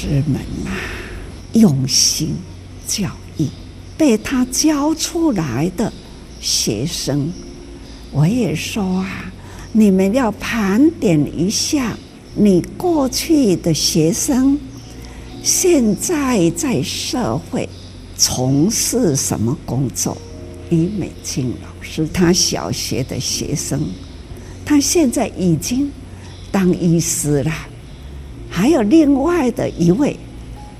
师们啊，用心教育，被他教出来的学生，我也说啊，你们要盘点一下你过去的学生，现在在社会从事什么工作？李美静老师，他小学的学生，他现在已经当医师了。还有另外的一位，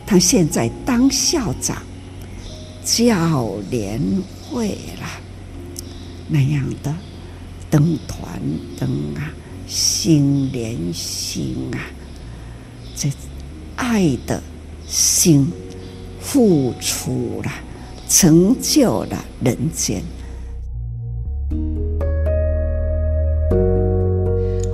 他现在当校长，教联会了，那样的灯团灯啊，心连心啊，这爱的心付出了，成就了人间。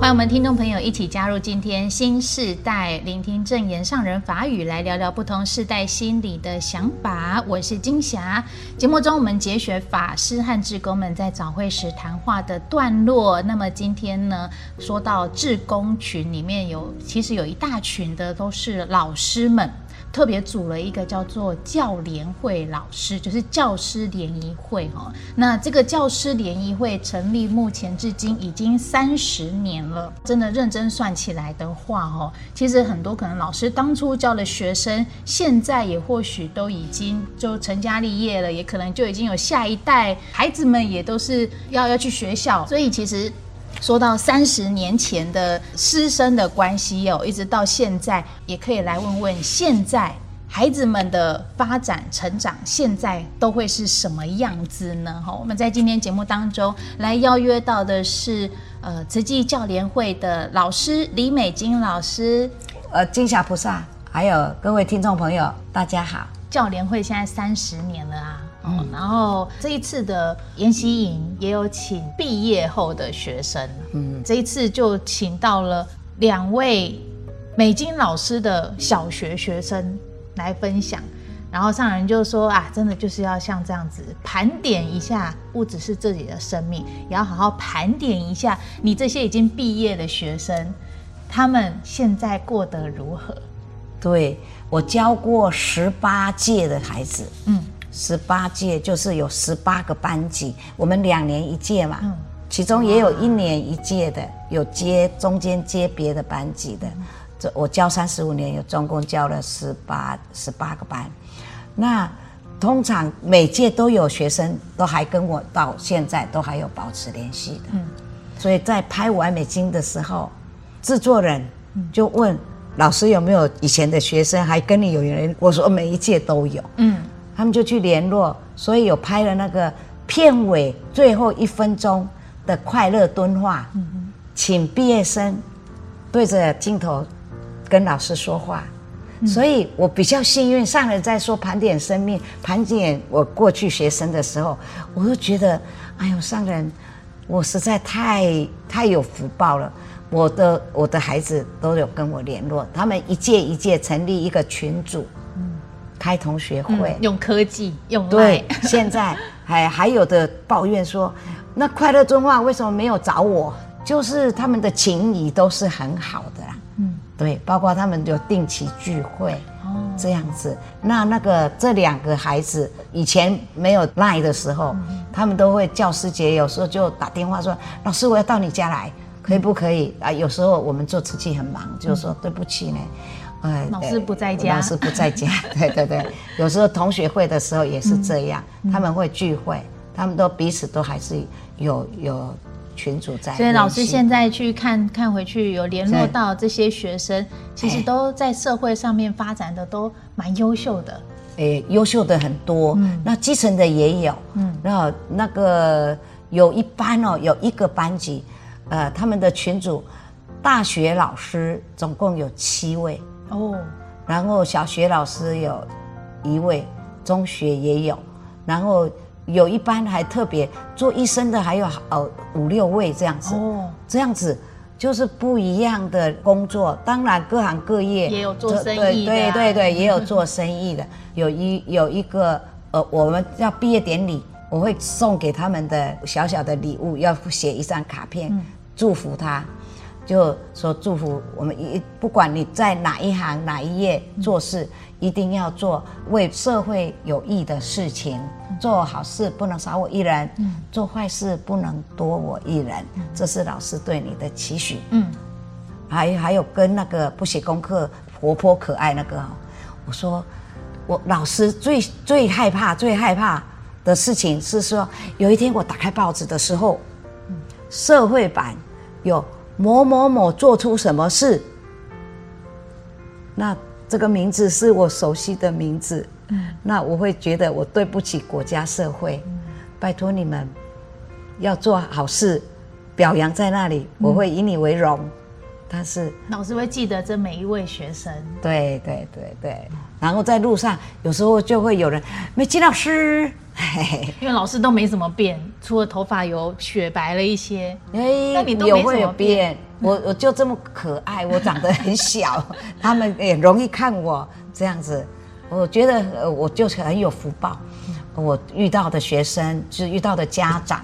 欢迎我们听众朋友一起加入今天新时代，聆听正言上人法语，来聊聊不同世代心理的想法。我是金霞。节目中我们节选法师和志工们在早会时谈话的段落。那么今天呢，说到志工群里面有，其实有一大群的都是老师们。特别组了一个叫做教联会老师，就是教师联谊会哈。那这个教师联谊会成立目前至今已经三十年了，真的认真算起来的话哦，其实很多可能老师当初教的学生，现在也或许都已经就成家立业了，也可能就已经有下一代孩子们也都是要要去学校，所以其实。说到三十年前的师生的关系哦，一直到现在，也可以来问问现在孩子们的发展成长，现在都会是什么样子呢？哈，我们在今天节目当中来邀约到的是呃慈济教联会的老师李美金老师，呃金霞菩萨，还有各位听众朋友，大家好。教联会现在三十年了啊。嗯，然后这一次的研习营也有请毕业后的学生，嗯，这一次就请到了两位美金老师的小学学生来分享，然后上人就说啊，真的就是要像这样子盘点一下，不只是自己的生命，也要好好盘点一下你这些已经毕业的学生，他们现在过得如何？对，我教过十八届的孩子，嗯。十八届就是有十八个班级，我们两年一届嘛，其中也有一年一届的，有接中间接别的班级的。这我教三十五年，有总共教了十八十八个班。那通常每届都有学生都还跟我到现在都还有保持联系的。嗯，所以在拍完美金的时候，制作人就问老师有没有以前的学生还跟你有缘？我说每一届都有。嗯。他们就去联络，所以有拍了那个片尾最后一分钟的快乐敦化，嗯、请毕业生对着镜头跟老师说话。所以我比较幸运，上人在说盘点生命、盘点我过去学生的时候，我都觉得，哎呦，上人，我实在太太有福报了。我的我的孩子都有跟我联络，他们一届一届成立一个群组。开同学会，嗯、用科技用对，现在还还有的抱怨说，那快乐中华为什么没有找我？就是他们的情谊都是很好的啦，嗯，对，包括他们有定期聚会，哦，这样子。那那个这两个孩子以前没有 Line 的时候，嗯、他们都会教师节有时候就打电话说，老师我要到你家来，可以不可以啊？有时候我们做瓷器很忙，就说对不起呢。哎，老师不在家，老师不在家，对对对，有时候同学会的时候也是这样，嗯、他们会聚会，他们都彼此都还是有有群主在。所以老师现在去看看回去，有联络到这些学生，其实都在社会上面发展的都蛮优秀的。哎，优秀的很多，嗯、那基层的也有，嗯，然后那个有一班哦，有一个班级，呃，他们的群主大学老师总共有七位。哦，然后小学老师有一位，中学也有，然后有一班还特别做医生的，还有呃五六位这样子。哦，这样子就是不一样的工作。当然各行各业也有做生意的，对对对对，也有做生意的。有一有一个呃，我们要毕业典礼，我会送给他们的小小的礼物，要写一张卡片，祝福他。就说祝福我们一，不管你在哪一行哪一业做事，嗯、一定要做为社会有益的事情。嗯、做好事不能少我一人，嗯、做坏事不能多我一人。嗯、这是老师对你的期许。嗯，还还有跟那个不写功课、活泼可爱那个，我说我老师最最害怕、最害怕的事情是说，有一天我打开报纸的时候，嗯、社会版有。某某某做出什么事？那这个名字是我熟悉的名字，那我会觉得我对不起国家社会，拜托你们要做好事，表扬在那里，我会以你为荣。但是老师会记得这每一位学生，对对对对，然后在路上有时候就会有人，美琪老师。因为老师都没怎么变，除了头发有雪白了一些。哎，那你都没怎么变。我我就这么可爱，我长得很小，他们也容易看我这样子。我觉得呃，我就是很有福报。我遇到的学生，就是遇到的家长，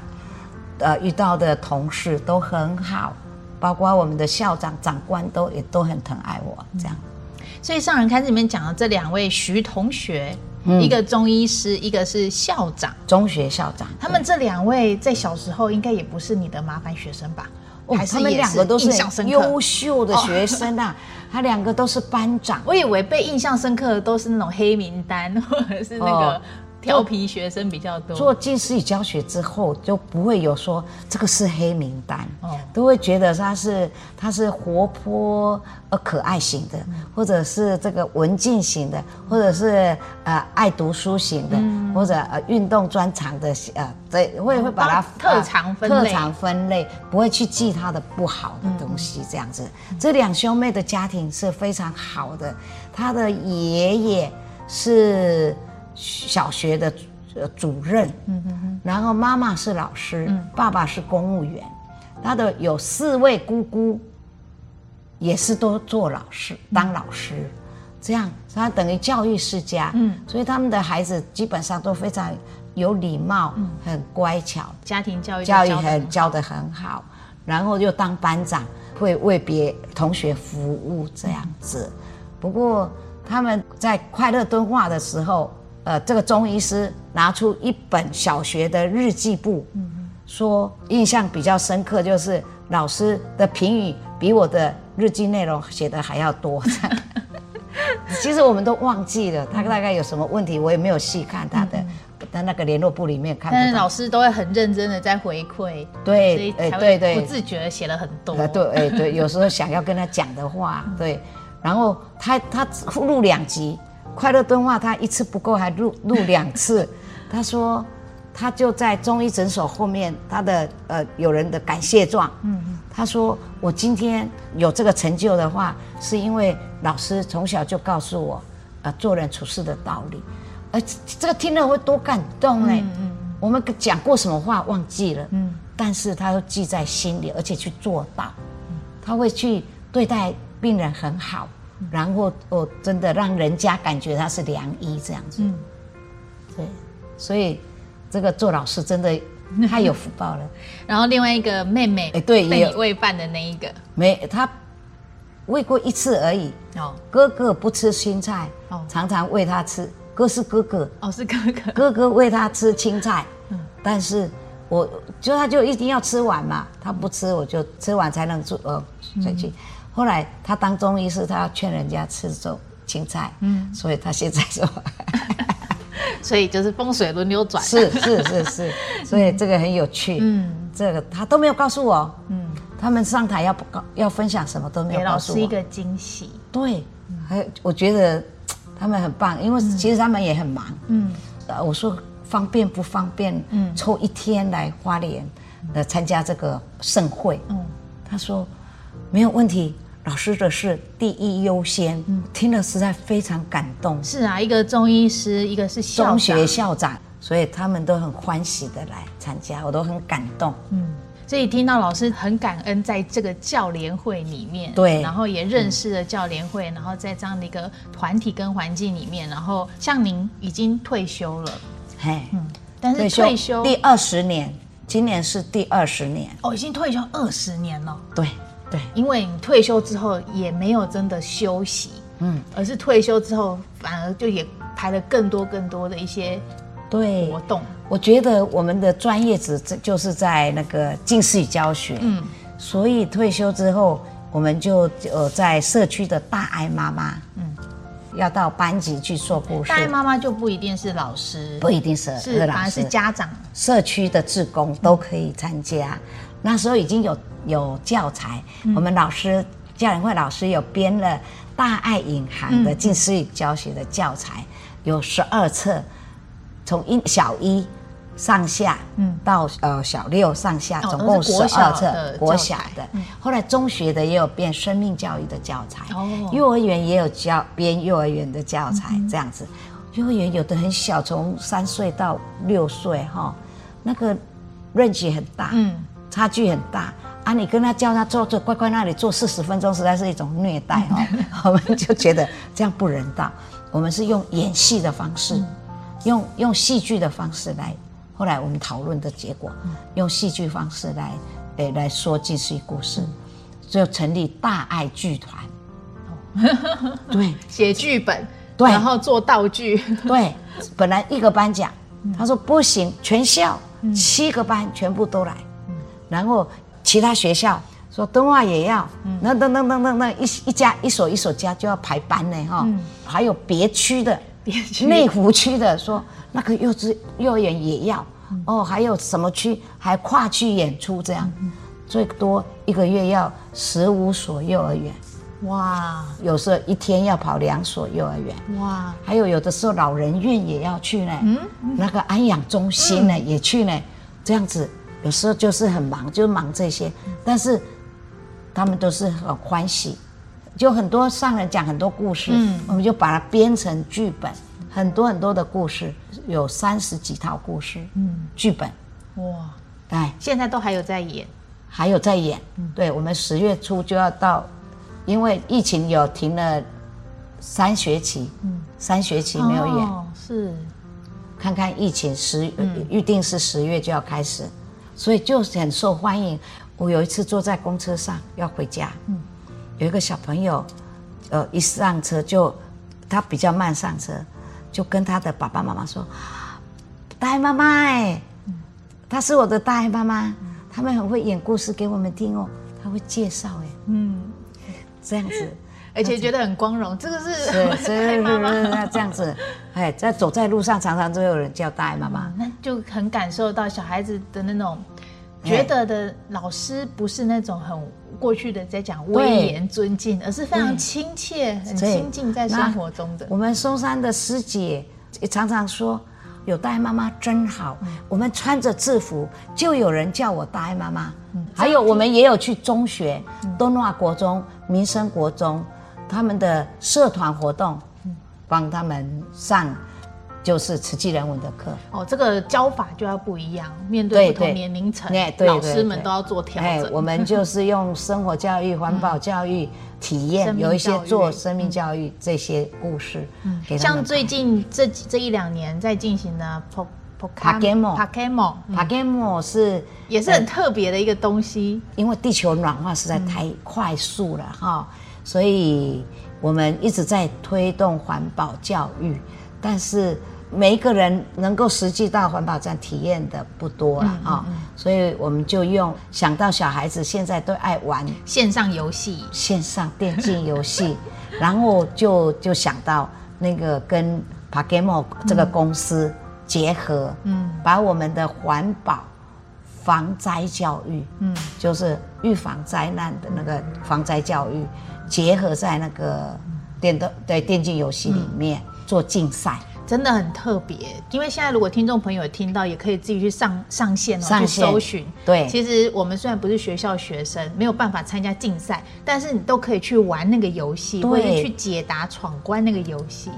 呃，遇到的同事都很好，包括我们的校长、长官都也都很疼爱我这样。所以上人开始里面讲的这两位徐同学。嗯、一个中医师，一个是校长，中学校长。他们这两位在小时候应该也不是你的麻烦学生吧？哦、还是他们两个都是优秀的学生啊！哦、他两个都是班长。我以为被印象深刻的都是那种黑名单，或者是那个。哦调皮学生比较多。做近视语教学之后，就不会有说这个是黑名单，哦，都会觉得他是他是活泼呃可爱型的，嗯、或者是这个文静型的，或者是呃爱读书型的，嗯、或者呃运动专长的，呃，对，会会把它特长分类，特长分类，不会去记他的不好的东西，这样子。嗯、这两兄妹的家庭是非常好的，他的爷爷是。小学的主任，嗯然后妈妈是老师，嗯、爸爸是公务员，他的有四位姑姑，也是都做老师，当老师，嗯、这样他等于教育世家，嗯，所以他们的孩子基本上都非常有礼貌，嗯、很乖巧，家庭教育教育很教得很好，然后又当班长，会为别同学服务这样子。嗯、不过他们在快乐敦化的时候。呃，这个中医师拿出一本小学的日记簿，嗯、说印象比较深刻，就是老师的评语比我的日记内容写的还要多。其实我们都忘记了他大概有什么问题，我也没有细看他的，在、那个联络簿里面看。但是老师都会很认真的在回馈，对，哎，对对，不自觉的写了很多。对，哎，对，有时候想要跟他讲的话，对，然后他他录两集。快乐敦化，他一次不够，还录录两次。他说，他就在中医诊所后面，他的呃有人的感谢状。嗯嗯。他说，我今天有这个成就的话，是因为老师从小就告诉我，呃，做人处事的道理。呃，这个听了会多感动呢。嗯嗯。我们讲过什么话忘记了。嗯。但是他都记在心里，而且去做到。他会去对待病人很好。然后我真的让人家感觉他是良医这样子，嗯，对，所以这个做老师真的 太有福报了。然后另外一个妹妹，哎，对，被你喂饭的那一个，没，他喂过一次而已。哦，哥哥不吃青菜，哦，常常喂他吃。哥是哥哥，哦，是哥哥，哥哥喂他吃青菜，嗯，但是我就他就一定要吃完嘛，他不吃我就吃完才能做呃再去。后来他当中医师，他要劝人家吃粥青菜，嗯，所以他现在说，所以就是风水轮流转，是是是是，所以这个很有趣，嗯，这个他都没有告诉我，嗯，他们上台要不告要分享什么都没有告诉我，是一个惊喜，对，还我觉得他们很棒，因为其实他们也很忙，嗯，呃我说方便不方便，嗯，抽一天来花莲呃参加这个盛会，嗯，他说没有问题。老师的是第一优先，嗯，听了实在非常感动。是啊，一个中医师，一个是校中学校长，所以他们都很欢喜的来参加，我都很感动。嗯，所以听到老师很感恩，在这个教联会里面，对，然后也认识了教联会，嗯、然后在这样的一个团体跟环境里面，然后像您已经退休了，嘿，嗯，但是退休第二十年，今年是第二十年，哦，已经退休二十年了，对。对，因为你退休之后也没有真的休息，嗯，而是退休之后反而就也排了更多更多的一些对。活动。我觉得我们的专业只就是在那个近视与教学，嗯，所以退休之后，我们就呃在社区的大爱妈妈，嗯，要到班级去做故事。大爱妈妈就不一定是老师，不一定是是老师，反而是家长，社区的志工都可以参加。嗯、那时候已经有有教材，嗯、我们老师教研会老师有编了大爱引航的近视语教学的教材，嗯、有十二册，从一小一。上下，嗯，到呃小六上下，总共十二册国小的。后来中学的也有编生命教育的教材，哦，幼儿园也有教编幼儿园的教材，这样子。幼儿园有的很小，从三岁到六岁，哈，那个 range 很大，嗯，差距很大啊。你跟他叫他坐坐乖乖那里坐四十分钟，实在是一种虐待哦。我们就觉得这样不人道，我们是用演戏的方式，用用戏剧的方式来。后来我们讨论的结果，用戏剧方式来，诶来说这些故事，就成立大爱剧团。对，写剧本，对，然后做道具。对，本来一个班讲，他说不行，全校七个班全部都来。然后其他学校说敦化也要，那那那那那那一一家一所一所家就要排班呢哈。还有别区的，内湖区的说。那个幼稚幼儿园也要哦，还有什么区还跨区演出这样，最多一个月要十五所幼儿园，哇！有时候一天要跑两所幼儿园，哇！还有有的时候老人院也要去呢，嗯，那个安养中心呢也去呢，这样子有时候就是很忙，就忙这些，但是他们都是很欢喜，就很多上人讲很多故事，嗯，我们就把它编成剧本。很多很多的故事，有三十几套故事，嗯，剧本，哇，哎，现在都还有在演，还有在演，嗯，对，我们十月初就要到，因为疫情有停了三学期，嗯，三学期没有演，哦，是，看看疫情十预定是十月就要开始，所以就很受欢迎。我有一次坐在公车上要回家，嗯，有一个小朋友，呃，一上车就他比较慢上车。就跟他的爸爸妈妈说：“大爱妈妈，哎，他是我的大爱妈妈，他们很会演故事给我们听哦，他会介绍哎，嗯，这样子，而且觉得很光荣，这个是是 是是那这样子，哎，在走在路上，常常都有人叫大爱妈妈，那就很感受到小孩子的那种觉得的老师不是那种很过去的在讲威严尊敬，而是非常亲切、很亲近在生活中的。我们松山的师姐也常常说：“有大爱妈妈真好。”我们穿着制服，就有人叫我大爱妈妈。还有我们也有去中学，敦化国中、民生国中，他们的社团活动，帮他们上。就是慈济人文的课。哦，这个教法就要不一样，面对不同年龄层，老师们都要做调整。哎，我们就是用生活教育、环保教育、体验，有一些做生命教育这些故事。嗯，像最近这这一两年在进行的 Pokemon，Pokemon，Pokemon 是也是很特别的一个东西，因为地球暖化实在太快速了哈，所以我们一直在推动环保教育，但是。每一个人能够实际到环保站体验的不多了啊，嗯嗯嗯，所以我们就用想到小孩子现在都爱玩线上游戏、线上电竞游戏，然后就就想到那个跟 Pokemon 这个公司结合，嗯，把我们的环保防灾教育，嗯，就是预防灾难的那个防灾教育，结合在那个电动对电竞游戏里面做竞赛。真的很特别，因为现在如果听众朋友听到，也可以自己去上上线哦，去搜寻。对，其实我们虽然不是学校学生，没有办法参加竞赛，但是你都可以去玩那个游戏，对或者去解答闯关那个游戏。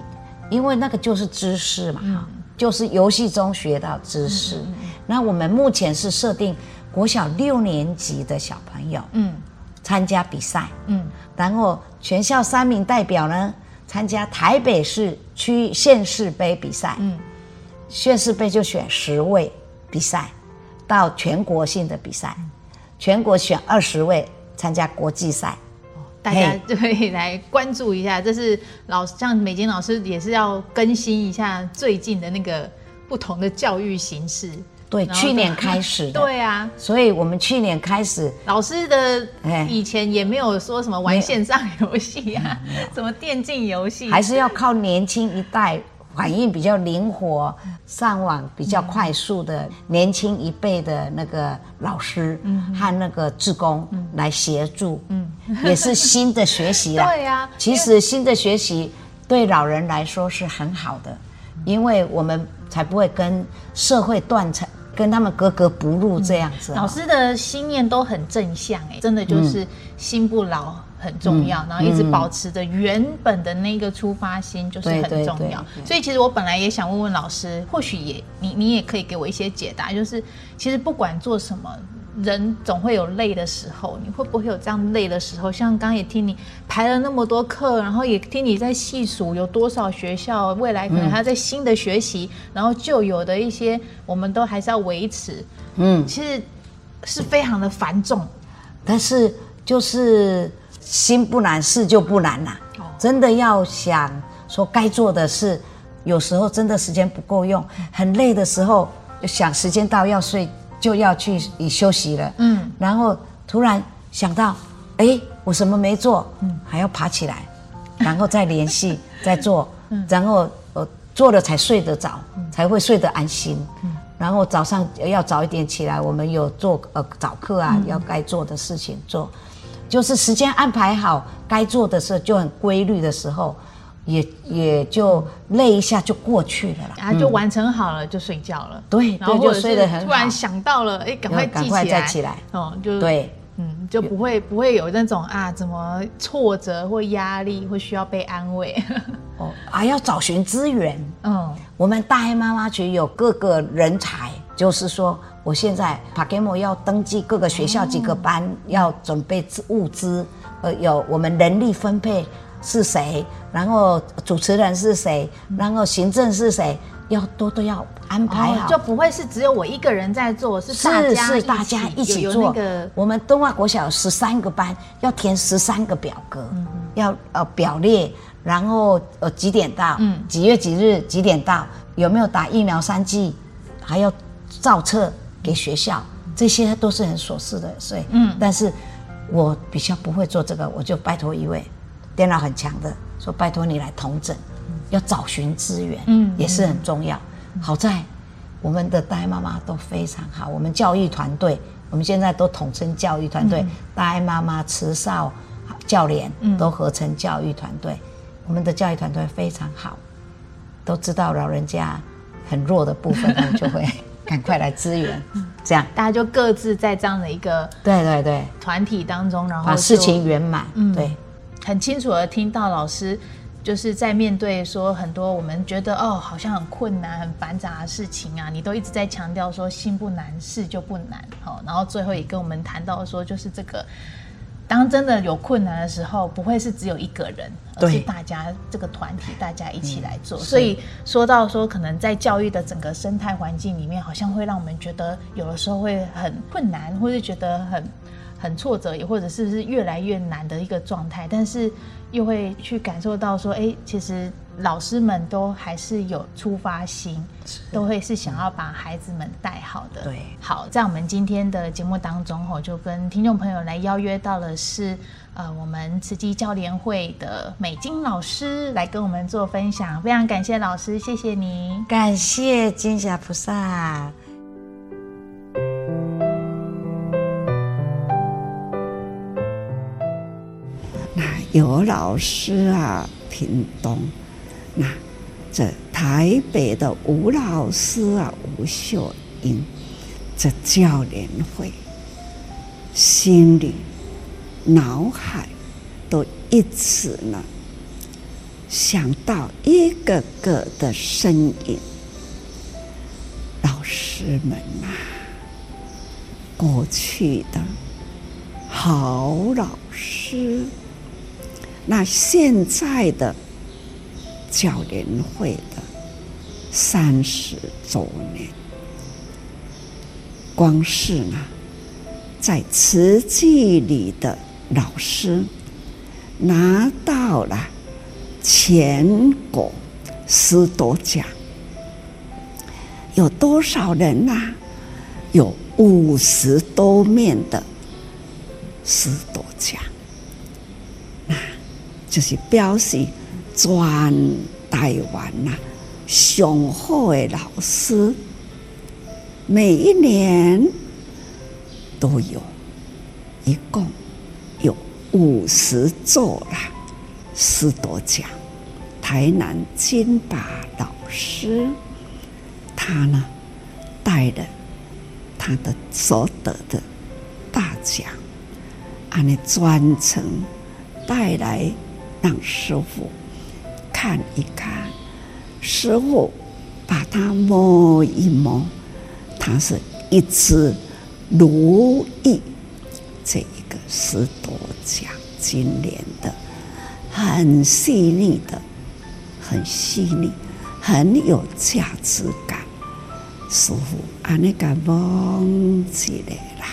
因为那个就是知识嘛，嗯、就是游戏中学到知识。嗯、那我们目前是设定国小六年级的小朋友，嗯，参加比赛，嗯，然后全校三名代表呢。参加台北市区县市杯比赛，嗯，县市杯就选十位比赛，到全国性的比赛，全国选二十位参加国际赛。大家就可以来关注一下，这是老像美金老师也是要更新一下最近的那个不同的教育形式。对，去年开始。对啊，所以我们去年开始，老师的以前也没有说什么玩线上游戏啊，什么电竞游戏，还是要靠年轻一代。反应比较灵活，上网比较快速的年轻一辈的那个老师和那个志工来协助，嗯。也是新的学习了。对呀，其实新的学习对老人来说是很好的，因为我们才不会跟社会断层，跟他们格格不入这样子。老师的心念都很正向，哎，真的就是心不老。很重要，然后一直保持着原本的那个出发心，就是很重要。所以其实我本来也想问问老师，或许也你你也可以给我一些解答，就是其实不管做什么，人总会有累的时候，你会不会有这样累的时候？像刚刚也听你排了那么多课，然后也听你在细数有多少学校未来可能还要在新的学习，然后旧有的一些我们都还是要维持。嗯，其实是非常的繁重，但是就是。心不难，事就不难啦。真的要想说该做的事，有时候真的时间不够用，很累的时候，想时间到要睡，就要去休息了。嗯，然后突然想到，哎，我什么没做，嗯，还要爬起来，然后再联系，再做，然后呃做了才睡得着，才会睡得安心。然后早上要早一点起来，我们有做呃早课啊，要该做的事情做。就是时间安排好，该做的事就很规律的时候，也也就累一下就过去了啦。啊，就完成好了就睡觉了。对，然后就睡得很好。突然想到了，哎，赶快赶快再起来。哦，就对，嗯，就不会不会有那种啊，怎么挫折或压力会需要被安慰。哦，还要找寻资源。嗯，我们大黑妈妈群有各个人才，就是说。我现在 p a k e m o 要登记各个学校几个班，哦、要准备物资，呃，有我们人力分配是谁，然后主持人是谁，然后行政是谁，要多都要安排好，哦，就不会是只有我一个人在做，是大家是是大家一起做。那个、我们东华国小有十三个班，要填十三个表格，嗯、要呃表列，然后呃几点到，嗯，几月几日几点到，有没有打疫苗三剂，还要照册。给学校，这些都是很琐事的，所以，嗯，但是我比较不会做这个，我就拜托一位电脑很强的，说拜托你来统整，要找寻资源，嗯，也是很重要。好在我们的大爱妈妈都非常好，我们教育团队，我们现在都统称教育团队，大爱妈妈、慈少教练都合成教育团队，我们的教育团队非常好，都知道老人家很弱的部分，我就会。赶快来支援，这样。大家就各自在这样的一个对对对。团体当中，然后把事情圆满。嗯，对，很清楚的听到老师就是在面对说很多我们觉得哦好像很困难、很繁杂的事情啊，你都一直在强调说心不难，事就不难。好，然后最后也跟我们谈到说就是这个。当真的有困难的时候，不会是只有一个人，而是大家这个团体，大家一起来做。所以说到说，可能在教育的整个生态环境里面，好像会让我们觉得有的时候会很困难，或是觉得很很挫折，也或者是是越来越难的一个状态。但是又会去感受到说，哎，其实。老师们都还是有出发心，都会是想要把孩子们带好的。对，好，在我们今天的节目当中，我就跟听众朋友来邀约到了是，呃，我们慈济教联会的美金老师来跟我们做分享。非常感谢老师，谢谢你，感谢金霞菩萨。有老师啊，屏东。那这台北的吴老师啊，吴秀英，这教联会，心里、脑海都一直呢想到一个个的身影，老师们呐、啊，过去的好老师，那现在的。教联会的三十周年，光是呢，在慈济里的老师拿到了全国师铎奖，有多少人呐、有五十多面的师铎奖，就是表示全台湾呐上好的老师，每一年都有，一共有五十座啦师铎奖。台南金拔老师，他呢带了他的所得的大奖，按呢专程带来让师傅看一看。师傅把它摸一摸，它是一只如意这一个十多奖金莲的，很细腻的。很细腻，很有价值感。师傅，安尼个忘记了啦，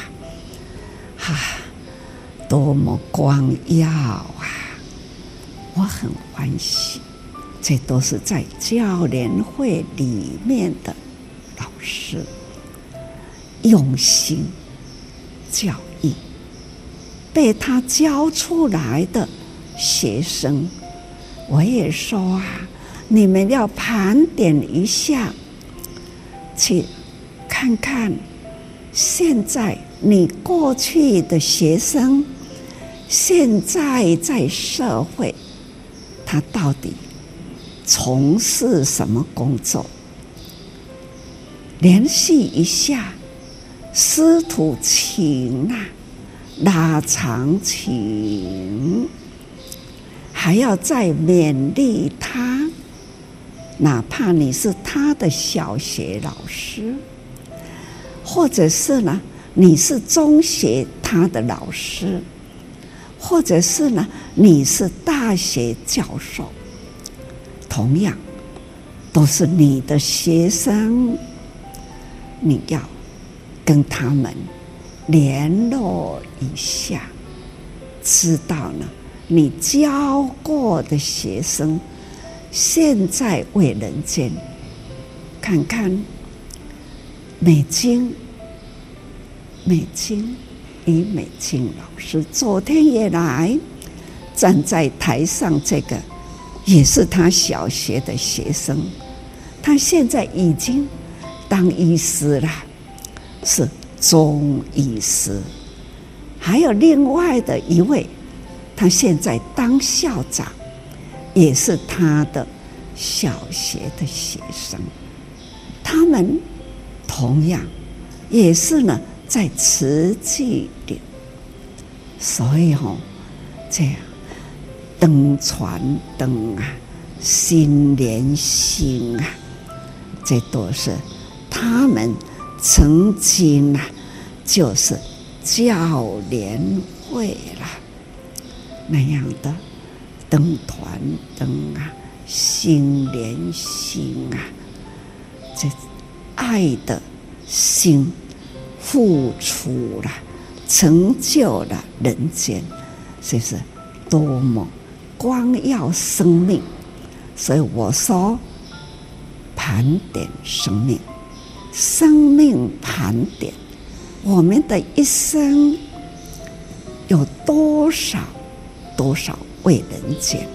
哈，多么光耀啊！我很欢喜，这都是在教联会里面的老师用心教育，被他教出来的学生。我也说啊，你们要盘点一下，去看看现在你过去的学生，现在在社会，他到底从事什么工作？联系一下，师徒情啊，拉长情。还要再勉励他，哪怕你是他的小学老师，或者是呢，你是中学他的老师，或者是呢，你是大学教授，同样都是你的学生，你要跟他们联络一下，知道呢。你教过的学生，现在为人间，看看美金，美金，李美金老师昨天也来站在台上，这个也是他小学的学生，他现在已经当医师了，是中医师，还有另外的一位。他现在当校长，也是他的小学的学生。他们同样也是呢，在慈济里，所以吼、这样灯传灯啊，心连心啊，这都是他们曾经啊，就是教联会了。那样的灯团灯啊，心连心啊，这爱的心付出了，成就了人间，这是多么光耀生命！所以我说，盘点生命，生命盘点，我们的一生有多少？多少为人间？